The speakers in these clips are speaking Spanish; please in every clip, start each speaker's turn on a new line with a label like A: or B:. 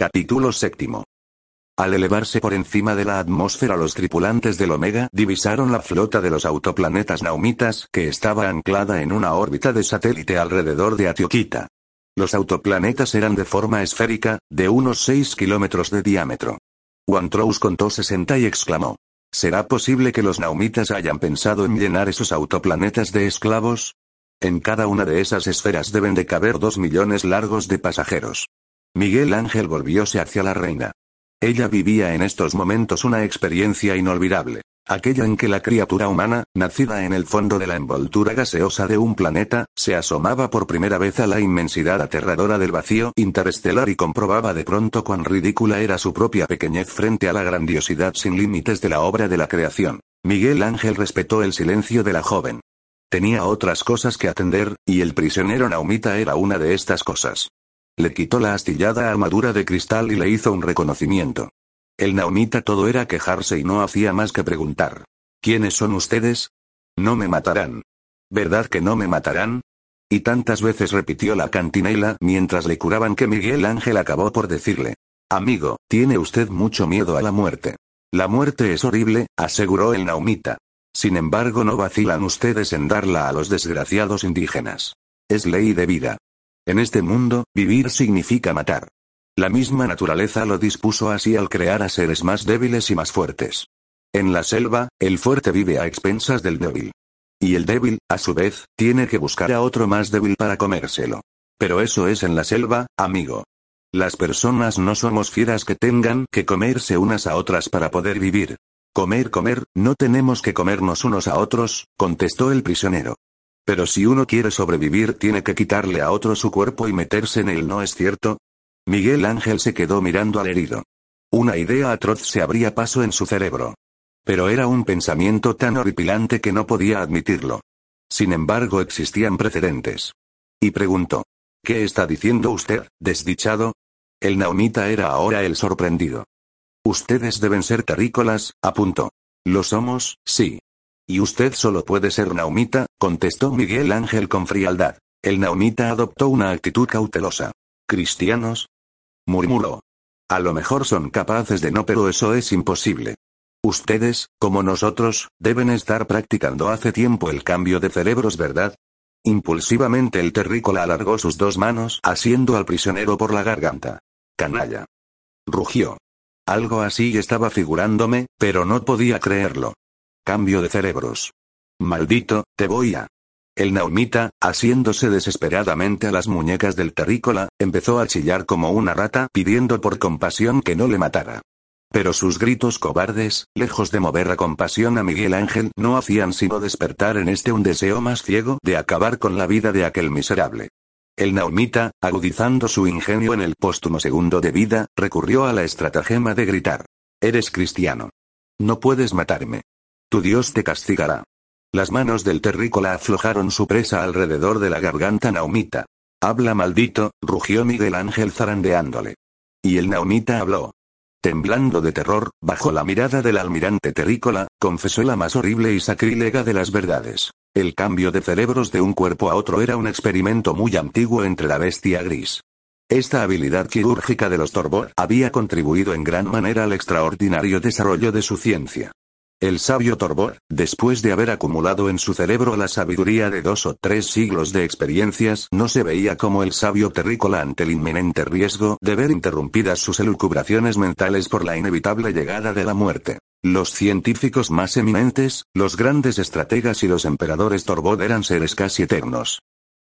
A: Capítulo séptimo. Al elevarse por encima de la atmósfera los tripulantes del Omega divisaron la flota de los autoplanetas naumitas que estaba anclada en una órbita de satélite alrededor de Atioquita. Los autoplanetas eran de forma esférica, de unos 6 kilómetros de diámetro. Wantrous contó 60 y exclamó. ¿Será posible que los naumitas hayan pensado en llenar esos autoplanetas de esclavos? En cada una de esas esferas deben de caber dos millones largos de pasajeros. Miguel Ángel volvióse hacia la reina. Ella vivía en estos momentos una experiencia inolvidable, aquella en que la criatura humana, nacida en el fondo de la envoltura gaseosa de un planeta, se asomaba por primera vez a la inmensidad aterradora del vacío interestelar y comprobaba de pronto cuán ridícula era su propia pequeñez frente a la grandiosidad sin límites de la obra de la creación. Miguel Ángel respetó el silencio de la joven. Tenía otras cosas que atender, y el prisionero Naumita era una de estas cosas. Le quitó la astillada armadura de cristal y le hizo un reconocimiento. El naumita todo era quejarse y no hacía más que preguntar. ¿Quiénes son ustedes? No me matarán. ¿Verdad que no me matarán? Y tantas veces repitió la cantinela mientras le curaban que Miguel Ángel acabó por decirle. Amigo, tiene usted mucho miedo a la muerte. La muerte es horrible, aseguró el naumita. Sin embargo, no vacilan ustedes en darla a los desgraciados indígenas. Es ley de vida. En este mundo, vivir significa matar. La misma naturaleza lo dispuso así al crear a seres más débiles y más fuertes. En la selva, el fuerte vive a expensas del débil. Y el débil, a su vez, tiene que buscar a otro más débil para comérselo. Pero eso es en la selva, amigo. Las personas no somos fieras que tengan que comerse unas a otras para poder vivir. Comer, comer, no tenemos que comernos unos a otros, contestó el prisionero. Pero si uno quiere sobrevivir tiene que quitarle a otro su cuerpo y meterse en él, ¿no es cierto? Miguel Ángel se quedó mirando al herido. Una idea atroz se abría paso en su cerebro. Pero era un pensamiento tan horripilante que no podía admitirlo. Sin embargo, existían precedentes. Y preguntó. ¿Qué está diciendo usted, desdichado? El naumita era ahora el sorprendido. Ustedes deben ser terrícolas, apuntó. Lo somos, sí. Y usted solo puede ser naumita, contestó Miguel Ángel con frialdad. El naumita adoptó una actitud cautelosa. ¿Cristianos? murmuró. A lo mejor son capaces de no, pero eso es imposible. Ustedes, como nosotros, deben estar practicando hace tiempo el cambio de cerebros, ¿verdad? Impulsivamente el terrícola alargó sus dos manos, asiendo al prisionero por la garganta. Canalla. Rugió. Algo así estaba figurándome, pero no podía creerlo. Cambio de cerebros. Maldito, te voy a. El naumita, asiéndose desesperadamente a las muñecas del terrícola, empezó a chillar como una rata pidiendo por compasión que no le matara. Pero sus gritos cobardes, lejos de mover a compasión a Miguel Ángel, no hacían sino despertar en este un deseo más ciego de acabar con la vida de aquel miserable. El naumita, agudizando su ingenio en el póstumo segundo de vida, recurrió a la estratagema de gritar. Eres cristiano. No puedes matarme. Tu Dios te castigará. Las manos del terrícola aflojaron su presa alrededor de la garganta naumita. Habla maldito, rugió Miguel Ángel zarandeándole. Y el naumita habló. Temblando de terror, bajo la mirada del almirante terrícola, confesó la más horrible y sacrílega de las verdades. El cambio de cerebros de un cuerpo a otro era un experimento muy antiguo entre la bestia gris. Esta habilidad quirúrgica de los Torbor había contribuido en gran manera al extraordinario desarrollo de su ciencia. El sabio Torbor, después de haber acumulado en su cerebro la sabiduría de dos o tres siglos de experiencias, no se veía como el sabio terrícola ante el inminente riesgo de ver interrumpidas sus elucubraciones mentales por la inevitable llegada de la muerte. Los científicos más eminentes, los grandes estrategas y los emperadores Torbod eran seres casi eternos.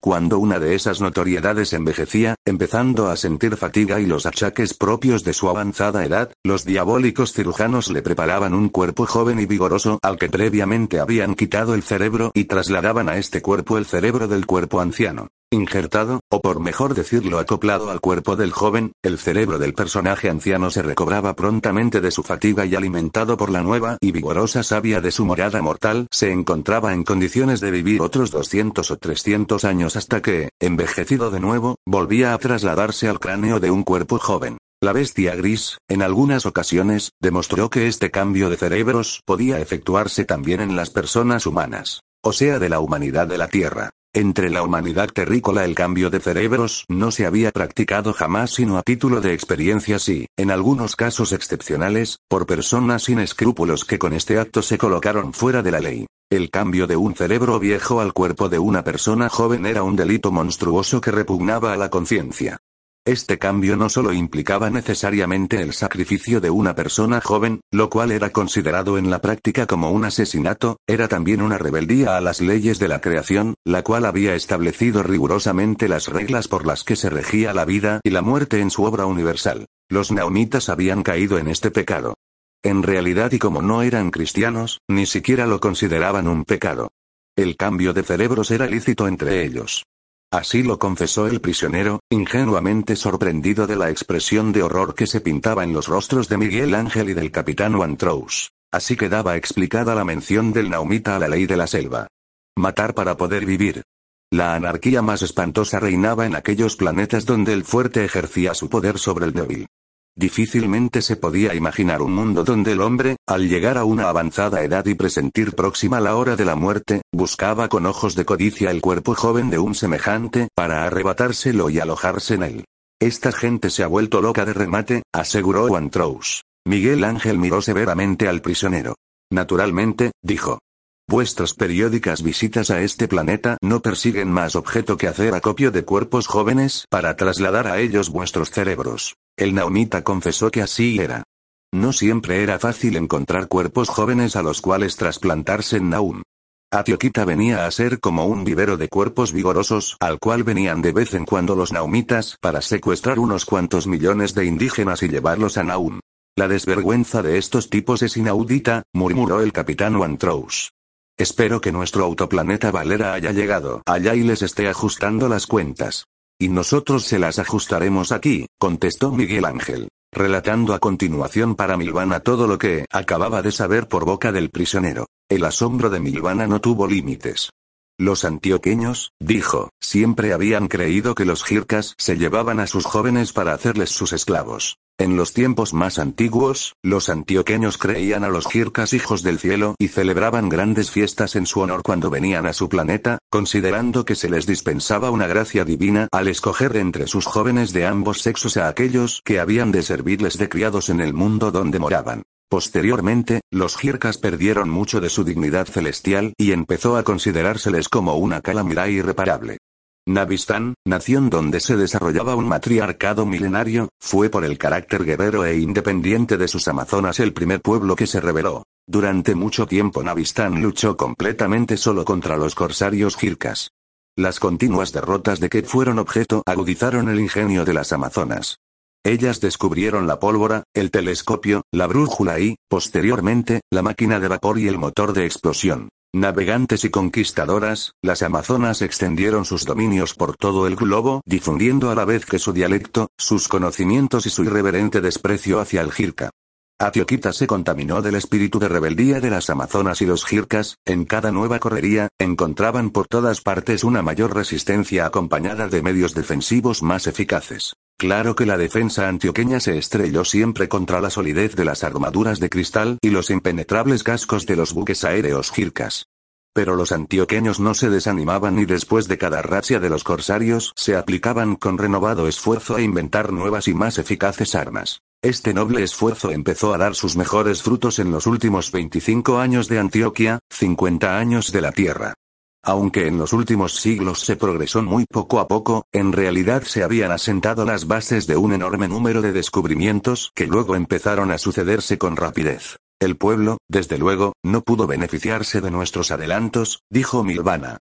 A: Cuando una de esas notoriedades envejecía, empezando a sentir fatiga y los achaques propios de su avanzada edad, los diabólicos cirujanos le preparaban un cuerpo joven y vigoroso al que previamente habían quitado el cerebro y trasladaban a este cuerpo el cerebro del cuerpo anciano. Injertado, o por mejor decirlo acoplado al cuerpo del joven, el cerebro del personaje anciano se recobraba prontamente de su fatiga y alimentado por la nueva y vigorosa savia de su morada mortal, se encontraba en condiciones de vivir otros 200 o 300 años hasta que, envejecido de nuevo, volvía a trasladarse al cráneo de un cuerpo joven. La bestia gris, en algunas ocasiones, demostró que este cambio de cerebros podía efectuarse también en las personas humanas, o sea de la humanidad de la Tierra. Entre la humanidad terrícola el cambio de cerebros no se había practicado jamás sino a título de experiencias y, en algunos casos excepcionales, por personas sin escrúpulos que con este acto se colocaron fuera de la ley. El cambio de un cerebro viejo al cuerpo de una persona joven era un delito monstruoso que repugnaba a la conciencia. Este cambio no solo implicaba necesariamente el sacrificio de una persona joven, lo cual era considerado en la práctica como un asesinato, era también una rebeldía a las leyes de la creación, la cual había establecido rigurosamente las reglas por las que se regía la vida y la muerte en su obra universal. Los naumitas habían caído en este pecado. En realidad y como no eran cristianos, ni siquiera lo consideraban un pecado. El cambio de cerebros era lícito entre ellos. Así lo confesó el prisionero, ingenuamente sorprendido de la expresión de horror que se pintaba en los rostros de Miguel Ángel y del capitán Wantrous. Así quedaba explicada la mención del naumita a la ley de la selva. Matar para poder vivir. La anarquía más espantosa reinaba en aquellos planetas donde el fuerte ejercía su poder sobre el débil. Difícilmente se podía imaginar un mundo donde el hombre, al llegar a una avanzada edad y presentir próxima la hora de la muerte, buscaba con ojos de codicia el cuerpo joven de un semejante, para arrebatárselo y alojarse en él. Esta gente se ha vuelto loca de remate, aseguró Wantrous. Miguel Ángel miró severamente al prisionero. Naturalmente, dijo. Vuestras periódicas visitas a este planeta no persiguen más objeto que hacer acopio de cuerpos jóvenes para trasladar a ellos vuestros cerebros. El naumita confesó que así era. No siempre era fácil encontrar cuerpos jóvenes a los cuales trasplantarse en Naum. Atioquita venía a ser como un vivero de cuerpos vigorosos al cual venían de vez en cuando los naumitas para secuestrar unos cuantos millones de indígenas y llevarlos a Naum. La desvergüenza de estos tipos es inaudita, murmuró el capitán Wantrous. Espero que nuestro autoplaneta Valera haya llegado allá y les esté ajustando las cuentas. Y nosotros se las ajustaremos aquí, contestó Miguel Ángel, relatando a continuación para Milvana todo lo que acababa de saber por boca del prisionero. El asombro de Milvana no tuvo límites. Los antioqueños, dijo, siempre habían creído que los jircas se llevaban a sus jóvenes para hacerles sus esclavos. En los tiempos más antiguos, los antioqueños creían a los jircas hijos del cielo y celebraban grandes fiestas en su honor cuando venían a su planeta, considerando que se les dispensaba una gracia divina al escoger entre sus jóvenes de ambos sexos a aquellos que habían de servirles de criados en el mundo donde moraban. Posteriormente, los jircas perdieron mucho de su dignidad celestial y empezó a considerárseles como una calamidad irreparable. Navistán, nación donde se desarrollaba un matriarcado milenario, fue por el carácter guerrero e independiente de sus amazonas el primer pueblo que se rebeló. Durante mucho tiempo Navistán luchó completamente solo contra los corsarios jircas. Las continuas derrotas de que fueron objeto agudizaron el ingenio de las amazonas. Ellas descubrieron la pólvora, el telescopio, la brújula y, posteriormente, la máquina de vapor y el motor de explosión. Navegantes y conquistadoras, las amazonas extendieron sus dominios por todo el globo, difundiendo a la vez que su dialecto, sus conocimientos y su irreverente desprecio hacia el jirca. Atioquita se contaminó del espíritu de rebeldía de las amazonas y los jircas, en cada nueva correría, encontraban por todas partes una mayor resistencia acompañada de medios defensivos más eficaces. Claro que la defensa antioqueña se estrelló siempre contra la solidez de las armaduras de cristal y los impenetrables cascos de los buques aéreos jircas. Pero los antioqueños no se desanimaban y después de cada racia de los corsarios se aplicaban con renovado esfuerzo a inventar nuevas y más eficaces armas. Este noble esfuerzo empezó a dar sus mejores frutos en los últimos 25 años de Antioquia, 50 años de la Tierra. Aunque en los últimos siglos se progresó muy poco a poco, en realidad se habían asentado las bases de un enorme número de descubrimientos que luego empezaron a sucederse con rapidez. El pueblo, desde luego, no pudo beneficiarse de nuestros adelantos, dijo Milvana.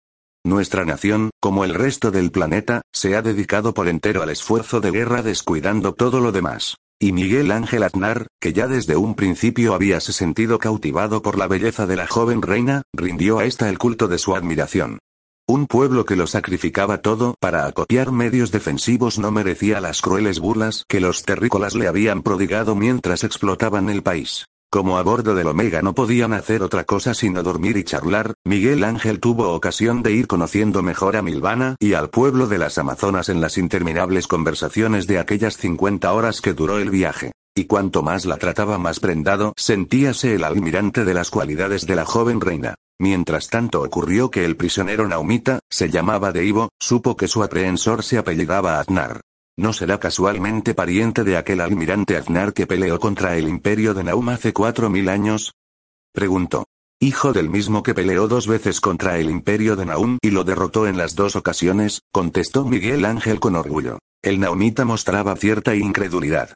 A: Nuestra nación, como el resto del planeta, se ha dedicado por entero al esfuerzo de guerra descuidando todo lo demás. Y Miguel Ángel Aznar, que ya desde un principio habíase sentido cautivado por la belleza de la joven reina, rindió a esta el culto de su admiración. Un pueblo que lo sacrificaba todo para acopiar medios defensivos no merecía las crueles burlas que los terrícolas le habían prodigado mientras explotaban el país. Como a bordo del Omega no podían hacer otra cosa sino dormir y charlar, Miguel Ángel tuvo ocasión de ir conociendo mejor a Milvana y al pueblo de las Amazonas en las interminables conversaciones de aquellas 50 horas que duró el viaje. Y cuanto más la trataba más prendado, sentíase el almirante de las cualidades de la joven reina. Mientras tanto ocurrió que el prisionero Naumita, se llamaba Deivo, supo que su aprehensor se apellidaba Aznar. ¿No será casualmente pariente de aquel almirante Aznar que peleó contra el imperio de Naum hace cuatro mil años? Preguntó. Hijo del mismo que peleó dos veces contra el imperio de Naum y lo derrotó en las dos ocasiones, contestó Miguel Ángel con orgullo. El naumita mostraba cierta incredulidad.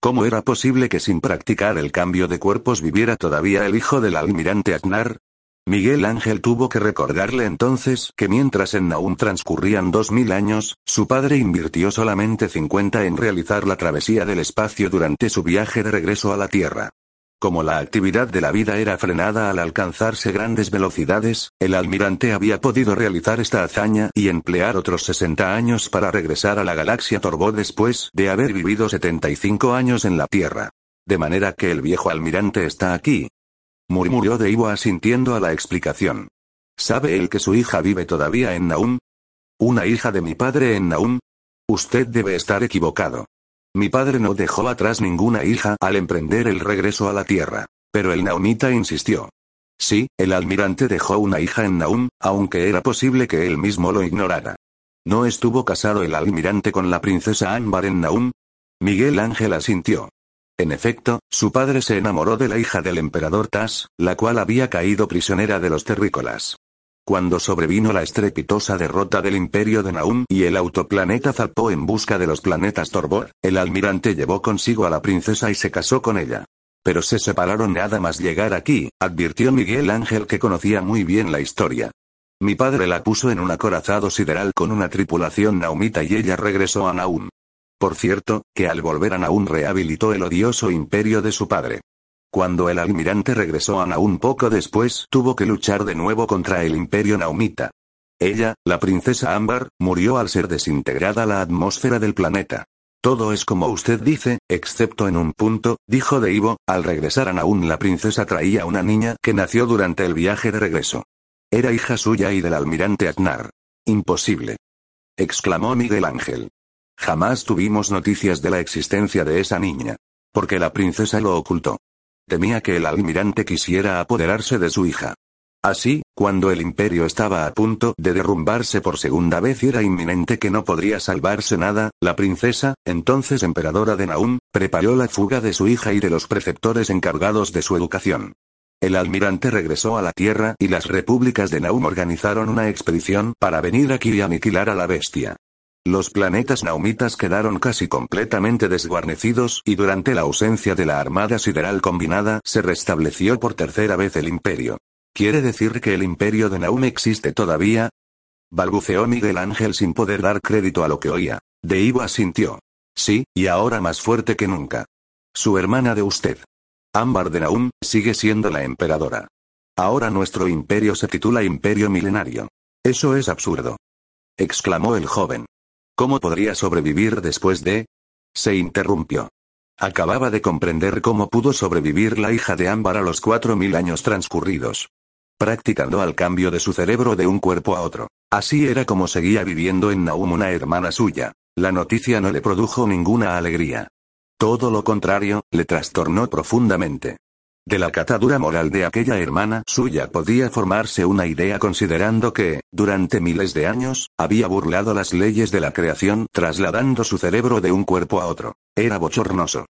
A: ¿Cómo era posible que sin practicar el cambio de cuerpos viviera todavía el hijo del almirante Aznar? Miguel Ángel tuvo que recordarle entonces que mientras en Naum transcurrían dos mil años, su padre invirtió solamente 50 en realizar la travesía del espacio durante su viaje de regreso a la Tierra. Como la actividad de la vida era frenada al alcanzarse grandes velocidades, el almirante había podido realizar esta hazaña y emplear otros 60 años para regresar a la galaxia Torbo después de haber vivido 75 años en la Tierra. De manera que el viejo almirante está aquí, murmuró de Ivo asintiendo a la explicación. ¿Sabe él que su hija vive todavía en Naum? ¿Una hija de mi padre en Naum? Usted debe estar equivocado. Mi padre no dejó atrás ninguna hija al emprender el regreso a la Tierra. Pero el Naumita insistió. Sí, el almirante dejó una hija en Naum, aunque era posible que él mismo lo ignorara. ¿No estuvo casado el almirante con la princesa Ámbar en Naum? Miguel Ángel asintió. En efecto, su padre se enamoró de la hija del emperador Tas, la cual había caído prisionera de los terrícolas. Cuando sobrevino la estrepitosa derrota del imperio de Naum y el autoplaneta zarpó en busca de los planetas Torbor, el almirante llevó consigo a la princesa y se casó con ella. Pero se separaron nada más llegar aquí, advirtió Miguel Ángel que conocía muy bien la historia. Mi padre la puso en un acorazado sideral con una tripulación naumita y ella regresó a Naum. Por cierto, que al volver a Naun rehabilitó el odioso imperio de su padre. Cuando el almirante regresó a Naun poco después, tuvo que luchar de nuevo contra el imperio naumita. Ella, la princesa Ámbar, murió al ser desintegrada la atmósfera del planeta. Todo es como usted dice, excepto en un punto, dijo Deivo, al regresar a Naun la princesa traía una niña que nació durante el viaje de regreso. Era hija suya y del almirante Aznar. Imposible. exclamó Miguel Ángel. Jamás tuvimos noticias de la existencia de esa niña. Porque la princesa lo ocultó. Temía que el almirante quisiera apoderarse de su hija. Así, cuando el imperio estaba a punto de derrumbarse por segunda vez y era inminente que no podría salvarse nada, la princesa, entonces emperadora de Naum, preparó la fuga de su hija y de los preceptores encargados de su educación. El almirante regresó a la Tierra y las repúblicas de Naum organizaron una expedición para venir aquí y aniquilar a la bestia. Los planetas naumitas quedaron casi completamente desguarnecidos y durante la ausencia de la Armada Sideral Combinada se restableció por tercera vez el imperio. ¿Quiere decir que el imperio de Naum existe todavía? Balbuceó Miguel Ángel sin poder dar crédito a lo que oía. De Ivo asintió. Sí, y ahora más fuerte que nunca. Su hermana de usted. Ámbar de Naum, sigue siendo la emperadora. Ahora nuestro imperio se titula Imperio Milenario. Eso es absurdo. exclamó el joven. ¿Cómo podría sobrevivir después de? Se interrumpió. Acababa de comprender cómo pudo sobrevivir la hija de Ámbar a los cuatro mil años transcurridos. Practicando al cambio de su cerebro de un cuerpo a otro. Así era como seguía viviendo en Naum una hermana suya. La noticia no le produjo ninguna alegría. Todo lo contrario, le trastornó profundamente. De la catadura moral de aquella hermana suya podía formarse una idea considerando que, durante miles de años, había burlado las leyes de la creación trasladando su cerebro de un cuerpo a otro. Era bochornoso.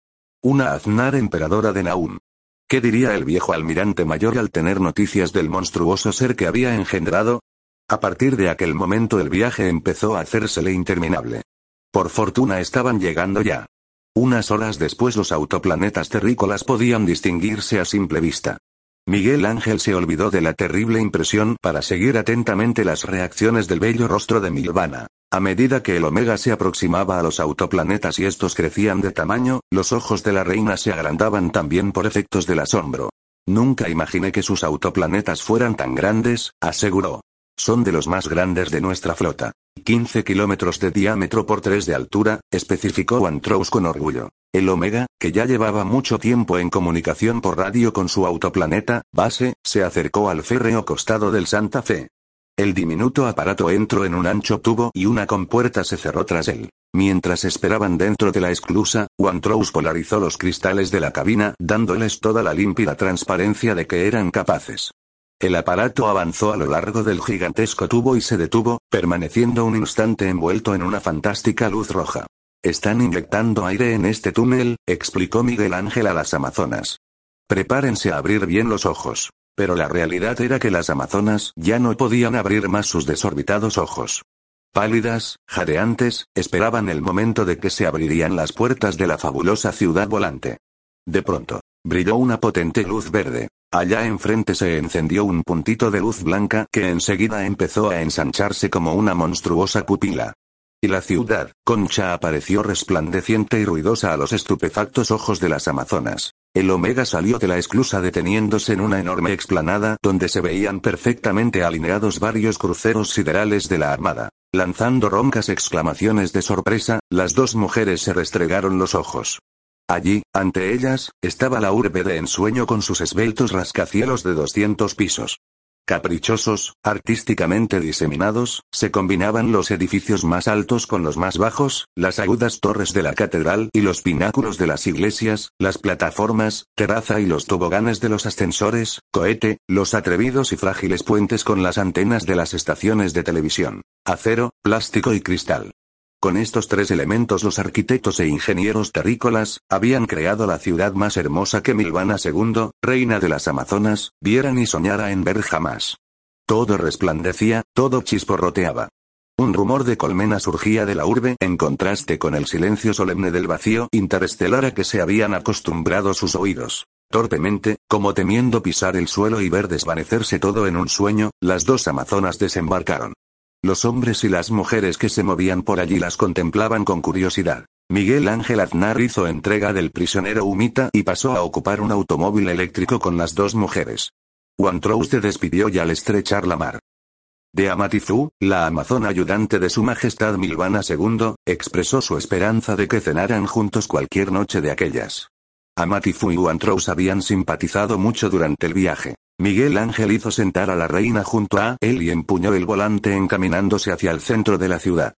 A: Una Aznar emperadora de Naum. ¿Qué diría el viejo almirante mayor al tener noticias del monstruoso ser que había engendrado? A partir de aquel momento el viaje empezó a hacérsele interminable. Por fortuna estaban llegando ya. Unas horas después los autoplanetas terrícolas podían distinguirse a simple vista. Miguel Ángel se olvidó de la terrible impresión para seguir atentamente las reacciones del bello rostro de Milvana. A medida que el Omega se aproximaba a los autoplanetas y estos crecían de tamaño, los ojos de la reina se agrandaban también por efectos del asombro. Nunca imaginé que sus autoplanetas fueran tan grandes, aseguró. son de los más grandes de nuestra flota. 15 kilómetros de diámetro por 3 de altura, especificó Wantrous con orgullo. El Omega, que ya llevaba mucho tiempo en comunicación por radio con su autoplaneta, base, se acercó al férreo costado del Santa Fe. El diminuto aparato entró en un ancho tubo y una compuerta se cerró tras él. Mientras esperaban dentro de la esclusa, Wantrous polarizó los cristales de la cabina, dándoles toda la límpida transparencia de que eran capaces. El aparato avanzó a lo largo del gigantesco tubo y se detuvo, permaneciendo un instante envuelto en una fantástica luz roja. Están inyectando aire en este túnel, explicó Miguel Ángel a las Amazonas. Prepárense a abrir bien los ojos. Pero la realidad era que las Amazonas ya no podían abrir más sus desorbitados ojos. Pálidas, jadeantes, esperaban el momento de que se abrirían las puertas de la fabulosa ciudad volante. De pronto, brilló una potente luz verde. Allá enfrente se encendió un puntito de luz blanca que enseguida empezó a ensancharse como una monstruosa pupila. Y la ciudad, Concha apareció resplandeciente y ruidosa a los estupefactos ojos de las Amazonas. El Omega salió de la esclusa deteniéndose en una enorme explanada donde se veían perfectamente alineados varios cruceros siderales de la Armada. Lanzando roncas exclamaciones de sorpresa, las dos mujeres se restregaron los ojos. Allí, ante ellas, estaba la urbe de ensueño con sus esbeltos rascacielos de 200 pisos. Caprichosos, artísticamente diseminados, se combinaban los edificios más altos con los más bajos, las agudas torres de la catedral y los pináculos de las iglesias, las plataformas, terraza y los toboganes de los ascensores, cohete, los atrevidos y frágiles puentes con las antenas de las estaciones de televisión, acero, plástico y cristal. Con estos tres elementos los arquitectos e ingenieros terrícolas, habían creado la ciudad más hermosa que Milvana II, reina de las Amazonas, vieran y soñara en ver jamás. Todo resplandecía, todo chisporroteaba. Un rumor de colmena surgía de la urbe en contraste con el silencio solemne del vacío interestelar a que se habían acostumbrado sus oídos. Torpemente, como temiendo pisar el suelo y ver desvanecerse todo en un sueño, las dos amazonas desembarcaron. Los hombres y las mujeres que se movían por allí las contemplaban con curiosidad. Miguel Ángel Aznar hizo entrega del prisionero Humita y pasó a ocupar un automóvil eléctrico con las dos mujeres. Wantrous se despidió y al estrechar la mar. De Amatizú, la amazona ayudante de su majestad Milvana II, expresó su esperanza de que cenaran juntos cualquier noche de aquellas. Amatifu y Wantrous habían simpatizado mucho durante el viaje. Miguel Ángel hizo sentar a la reina junto a él y empuñó el volante encaminándose hacia el centro de la ciudad.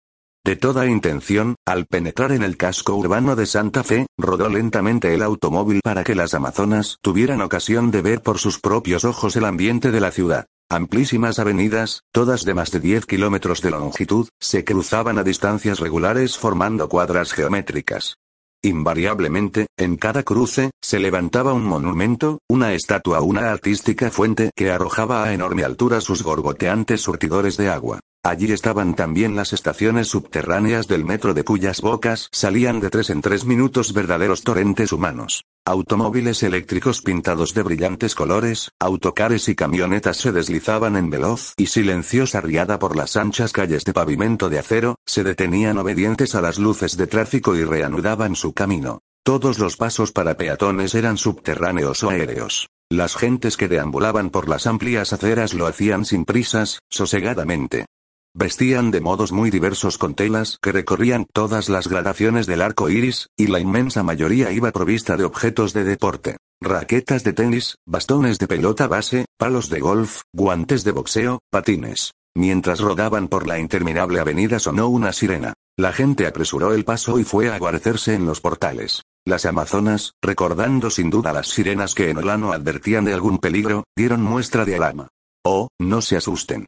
A: De toda intención, al penetrar en el casco urbano de Santa Fe, rodó lentamente el automóvil para que las amazonas tuvieran ocasión de ver por sus propios ojos el ambiente de la ciudad. Amplísimas avenidas, todas de más de 10 kilómetros de longitud, se cruzaban a distancias regulares formando cuadras geométricas. Invariablemente, en cada cruce, se levantaba un monumento, una estatua o una artística fuente que arrojaba a enorme altura sus gorgoteantes surtidores de agua. Allí estaban también las estaciones subterráneas del metro de cuyas bocas salían de tres en tres minutos verdaderos torrentes humanos. Automóviles eléctricos pintados de brillantes colores, autocares y camionetas se deslizaban en veloz y silenciosa riada por las anchas calles de pavimento de acero, se detenían obedientes a las luces de tráfico y reanudaban su camino. Todos los pasos para peatones eran subterráneos o aéreos. Las gentes que deambulaban por las amplias aceras lo hacían sin prisas, sosegadamente. Vestían de modos muy diversos con telas que recorrían todas las gradaciones del arco iris, y la inmensa mayoría iba provista de objetos de deporte. Raquetas de tenis, bastones de pelota base, palos de golf, guantes de boxeo, patines. Mientras rodaban por la interminable avenida sonó una sirena. La gente apresuró el paso y fue a guarecerse en los portales. Las amazonas, recordando sin duda las sirenas que en Olano advertían de algún peligro, dieron muestra de alarma. Oh, no se asusten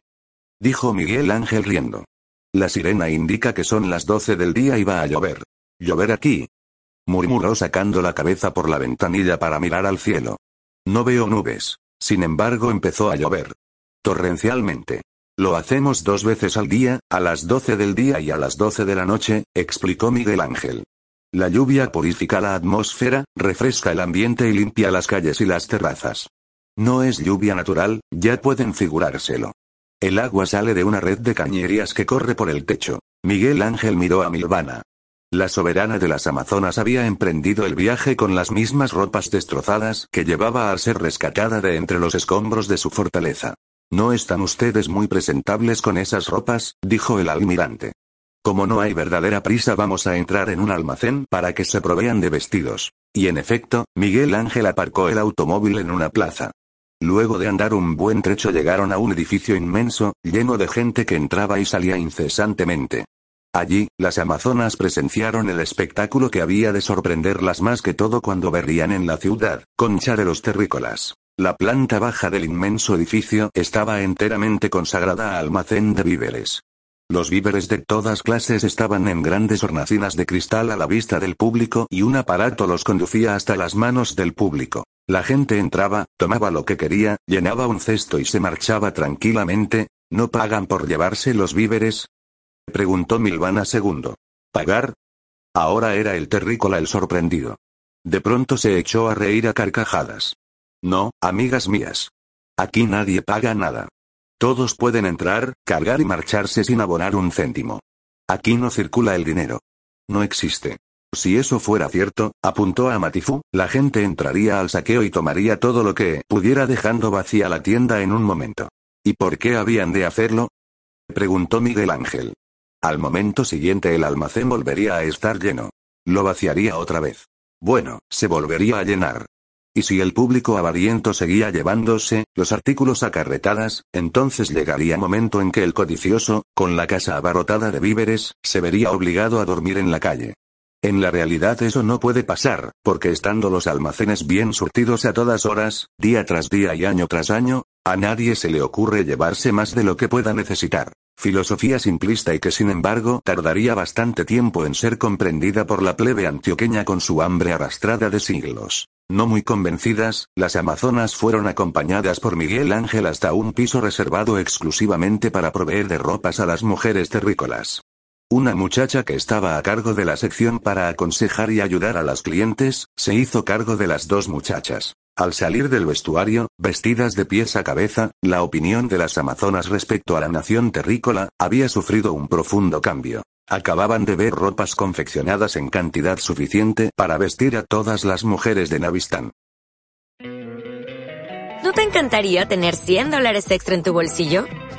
A: dijo Miguel Ángel riendo. La sirena indica que son las doce del día y va a llover. ¿Llover aquí? murmuró sacando la cabeza por la ventanilla para mirar al cielo. No veo nubes. Sin embargo, empezó a llover. Torrencialmente. Lo hacemos dos veces al día, a las doce del día y a las doce de la noche, explicó Miguel Ángel. La lluvia purifica la atmósfera, refresca el ambiente y limpia las calles y las terrazas. No es lluvia natural, ya pueden figurárselo. El agua sale de una red de cañerías que corre por el techo. Miguel Ángel miró a Milvana. La soberana de las Amazonas había emprendido el viaje con las mismas ropas destrozadas que llevaba al ser rescatada de entre los escombros de su fortaleza. No están ustedes muy presentables con esas ropas, dijo el almirante. Como no hay verdadera prisa vamos a entrar en un almacén para que se provean de vestidos. Y en efecto, Miguel Ángel aparcó el automóvil en una plaza. Luego de andar un buen trecho llegaron a un edificio inmenso, lleno de gente que entraba y salía incesantemente. Allí, las amazonas presenciaron el espectáculo que había de sorprenderlas más que todo cuando verían en la ciudad, concha de los terrícolas. La planta baja del inmenso edificio estaba enteramente consagrada a almacén de víveres. Los víveres de todas clases estaban en grandes hornacinas de cristal a la vista del público y un aparato los conducía hasta las manos del público. La gente entraba, tomaba lo que quería, llenaba un cesto y se marchaba tranquilamente. ¿No pagan por llevarse los víveres? Preguntó Milvana segundo. ¿Pagar? Ahora era el terrícola el sorprendido. De pronto se echó a reír a carcajadas. No, amigas mías. Aquí nadie paga nada. Todos pueden entrar, cargar y marcharse sin abonar un céntimo. Aquí no circula el dinero. No existe. Si eso fuera cierto, apuntó a Matifú, la gente entraría al saqueo y tomaría todo lo que pudiera dejando vacía la tienda en un momento. ¿Y por qué habían de hacerlo? preguntó Miguel Ángel. Al momento siguiente el almacén volvería a estar lleno. Lo vaciaría otra vez. Bueno, se volvería a llenar. Y si el público avariento seguía llevándose los artículos a carretadas, entonces llegaría momento en que el codicioso, con la casa abarrotada de víveres, se vería obligado a dormir en la calle. En la realidad eso no puede pasar, porque estando los almacenes bien surtidos a todas horas, día tras día y año tras año, a nadie se le ocurre llevarse más de lo que pueda necesitar. Filosofía simplista y que sin embargo tardaría bastante tiempo en ser comprendida por la plebe antioqueña con su hambre arrastrada de siglos. No muy convencidas, las amazonas fueron acompañadas por Miguel Ángel hasta un piso reservado exclusivamente para proveer de ropas a las mujeres terrícolas. Una muchacha que estaba a cargo de la sección para aconsejar y ayudar a las clientes, se hizo cargo de las dos muchachas. Al salir del vestuario, vestidas de pies a cabeza, la opinión de las amazonas respecto a la nación terrícola, había sufrido un profundo cambio. Acababan de ver ropas confeccionadas en cantidad suficiente para vestir a todas las mujeres de Navistán.
B: ¿No te encantaría tener 100 dólares extra en tu bolsillo?